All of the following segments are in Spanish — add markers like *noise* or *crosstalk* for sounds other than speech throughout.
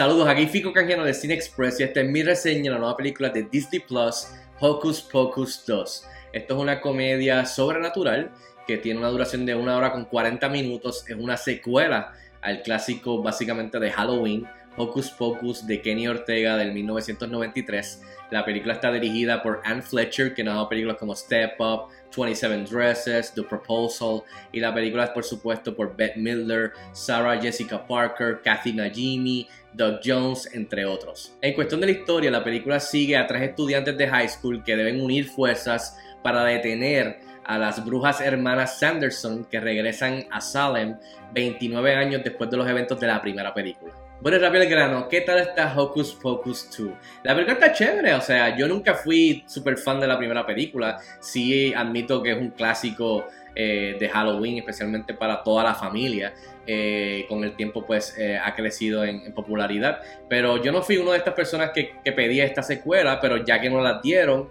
Saludos, aquí Fico Canjiano de Cine Express y esta es mi reseña de la nueva película de Disney Plus, Hocus Pocus 2. Esto es una comedia sobrenatural que tiene una duración de una hora con 40 minutos. Es una secuela al clásico básicamente de Halloween, Hocus Pocus de Kenny Ortega del 1993. La película está dirigida por Anne Fletcher, que nos ha dado películas como Step Up, 27 Dresses, The Proposal, y la película es por supuesto por Bette Midler, Sarah Jessica Parker, Kathy Najimy, Doug Jones, entre otros. En cuestión de la historia, la película sigue a tres estudiantes de high school que deben unir fuerzas para detener a las brujas hermanas Sanderson que regresan a Salem 29 años después de los eventos de la primera película. Bueno, rápido el grano, ¿qué tal está Hocus Pocus 2? La película está chévere, o sea, yo nunca fui súper fan de la primera película. Sí admito que es un clásico eh, de Halloween, especialmente para toda la familia. Eh, con el tiempo pues eh, ha crecido en, popularidad. Pero yo no fui una de estas personas que, que pedía esta secuela, pero ya que no la dieron,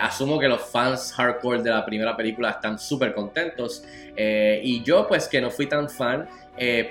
asumo que los fans hardcore de la primera película están súper contentos. y yo pues que no fui tan fan,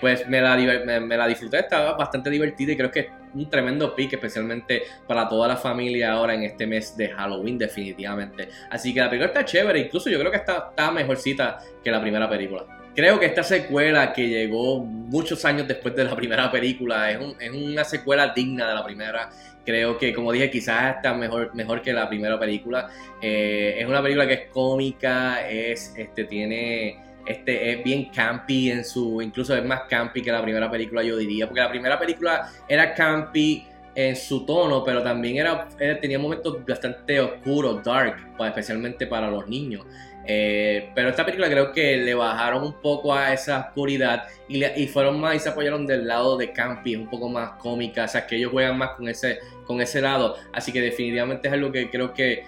pues me la, me, la disfruté, estaba bastante divertida y creo que un tremendo pick, especialmente para toda la familia ahora en este mes de Halloween, definitivamente. Así que la película está chévere, incluso yo creo que está, está mejorcita que la primera película. Creo que esta secuela que llegó muchos años después de la primera película es, una secuela digna de la primera. Creo que, como dije, quizás está mejor, mejor que la primera película. Eh, es una película que es cómica, es, este, tiene, este, es bien campy en su, incluso es más campy que la primera película, yo diría, porque la primera película era campy en su tono, pero también era, tenía momentos bastante oscuros, dark, especialmente para los niños. Eh, pero esta película creo que le bajaron un poco a esa oscuridad y, fueron más y se apoyaron del lado de Campy, un poco más cómica, o sea que ellos juegan más con ese, con ese lado. Así que definitivamente es algo que creo que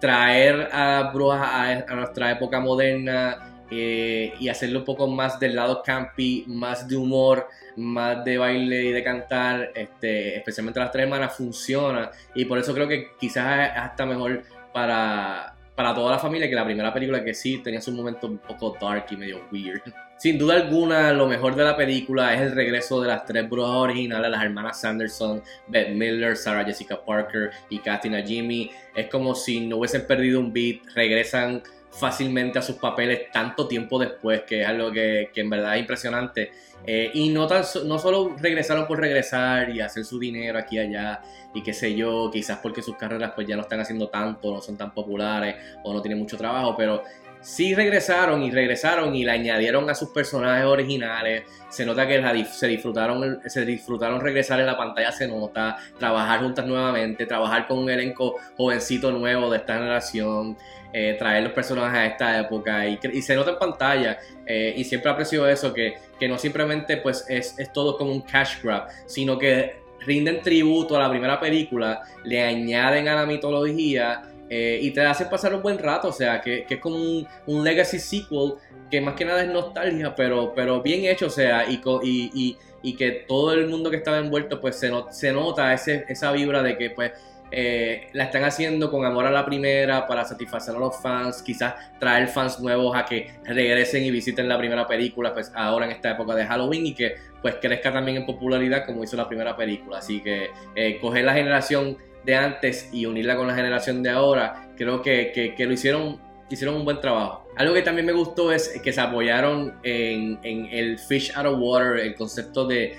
traer a Brujas a, nuestra época moderna eh, y hacerlo un poco más del lado campy, más de humor, más de baile y de cantar, este, especialmente las tres hermanas, funciona. Y por eso creo que quizás es hasta mejor para para toda la familia que la primera película que sí tenía su momento un poco dark y medio weird. *laughs* Sin duda alguna, lo mejor de la película es el regreso de las tres brujas originales, las hermanas Sanderson, Beth Miller, Sarah Jessica Parker y Katina Jimmy. Es como si no hubiesen perdido un beat, regresan fácilmente a sus papeles tanto tiempo después, que es algo que, que en verdad es impresionante. Eh, y no, tan, no solo regresaron por regresar y hacer su dinero aquí y allá y qué sé yo, quizás porque sus carreras pues ya no están haciendo tanto, no son tan populares o no tienen mucho trabajo, pero sí regresaron y regresaron y le añadieron a sus personajes originales. Se nota que se disfrutaron, se disfrutaron regresar en la pantalla, se nota, trabajar juntas nuevamente, trabajar con un elenco jovencito nuevo de esta generación. Eh, traer los personajes a esta época y, se nota en pantalla eh, y siempre aprecio eso que, que no simplemente pues es, es, todo como un cash grab sino que rinden tributo a la primera película le añaden a la mitología eh, y te hacen pasar un buen rato o sea que, que es como un, un, legacy sequel que más que nada es nostalgia pero, pero bien hecho o sea y, y, y, y que todo el mundo que estaba envuelto pues se, se nota ese, esa vibra de que pues eh, la están haciendo con amor a la primera para satisfacer a los fans, quizás traer fans nuevos a que regresen y visiten la primera película, pues ahora en esta época de Halloween y que pues crezca también en popularidad como hizo la primera película. Así que eh, coger la generación de antes y unirla con la generación de ahora, creo que, que lo hicieron hicieron un buen trabajo. Algo que también me gustó es que se apoyaron en, el fish out of water, el concepto de,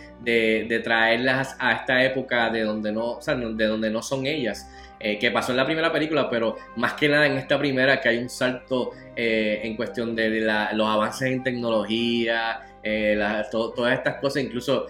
traerlas a esta época de donde no, de donde no son ellas. Eh, que pasó en la primera película, pero más que nada en esta primera que hay un salto eh, en cuestión de, los avances en tecnología, eh, todas estas cosas, incluso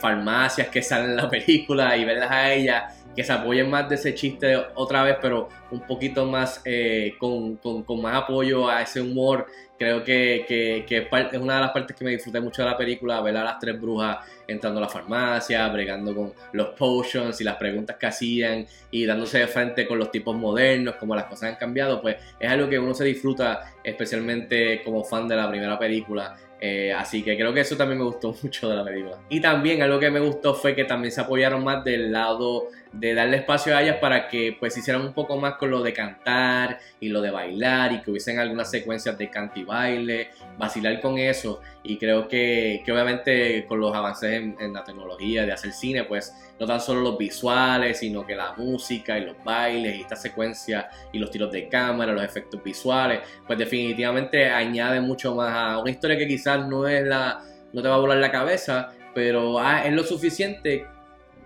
farmacias que salen en la *laughs* película y verlas a ellas que se apoyen más de ese chiste otra vez, pero un poquito más eh, con, más apoyo a ese humor. Creo que, es, una de las partes que me disfruté mucho de la película, ver a las tres brujas entrando a la farmacia, bregando con los potions y las preguntas que hacían y dándose de frente con los tipos modernos, como las cosas han cambiado, pues es algo que uno se disfruta especialmente como fan de la primera película. Eh, así que creo que eso también me gustó *laughs* mucho de la película. Y también algo que me gustó fue que también se apoyaron más del lado de darle espacio a ellas para que pues hicieran un poco más con lo de cantar y lo de bailar y que hubiesen algunas secuencias de canto y baile, vacilar con eso. Y creo que, que obviamente con los avances en, en, la tecnología de hacer cine pues no tan solo los visuales sino que la música y los bailes y esta secuencia y los tiros de cámara, los efectos visuales pues definitivamente añade mucho más a una historia que quizás no es la no te va a volar la cabeza pero ah, es lo suficiente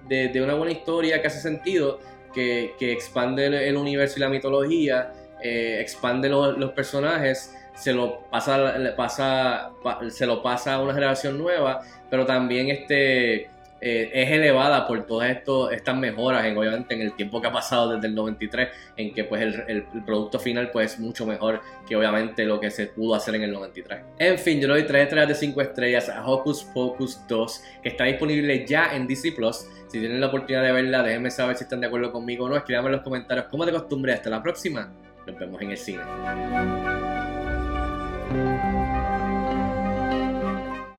de, una buena historia que hace sentido, que, expande el, universo y la mitología, eh, expande los personajes, se lo pasa, se lo pasa a una generación nueva, pero también este eh, es elevada por todas estas mejoras, en, obviamente en el tiempo que ha pasado desde el 93, en que pues el, producto final pues es mucho mejor que obviamente lo que se pudo hacer en el 93. En fin, yo le doy 3 estrellas de 5 estrellas a Hocus Pocus 2, que está disponible ya en DC Plus. Si tienen la oportunidad de verla, déjenme saber si están de acuerdo conmigo o no. Escríbanme en los comentarios como de costumbre. Hasta la próxima. Nos vemos en el cine.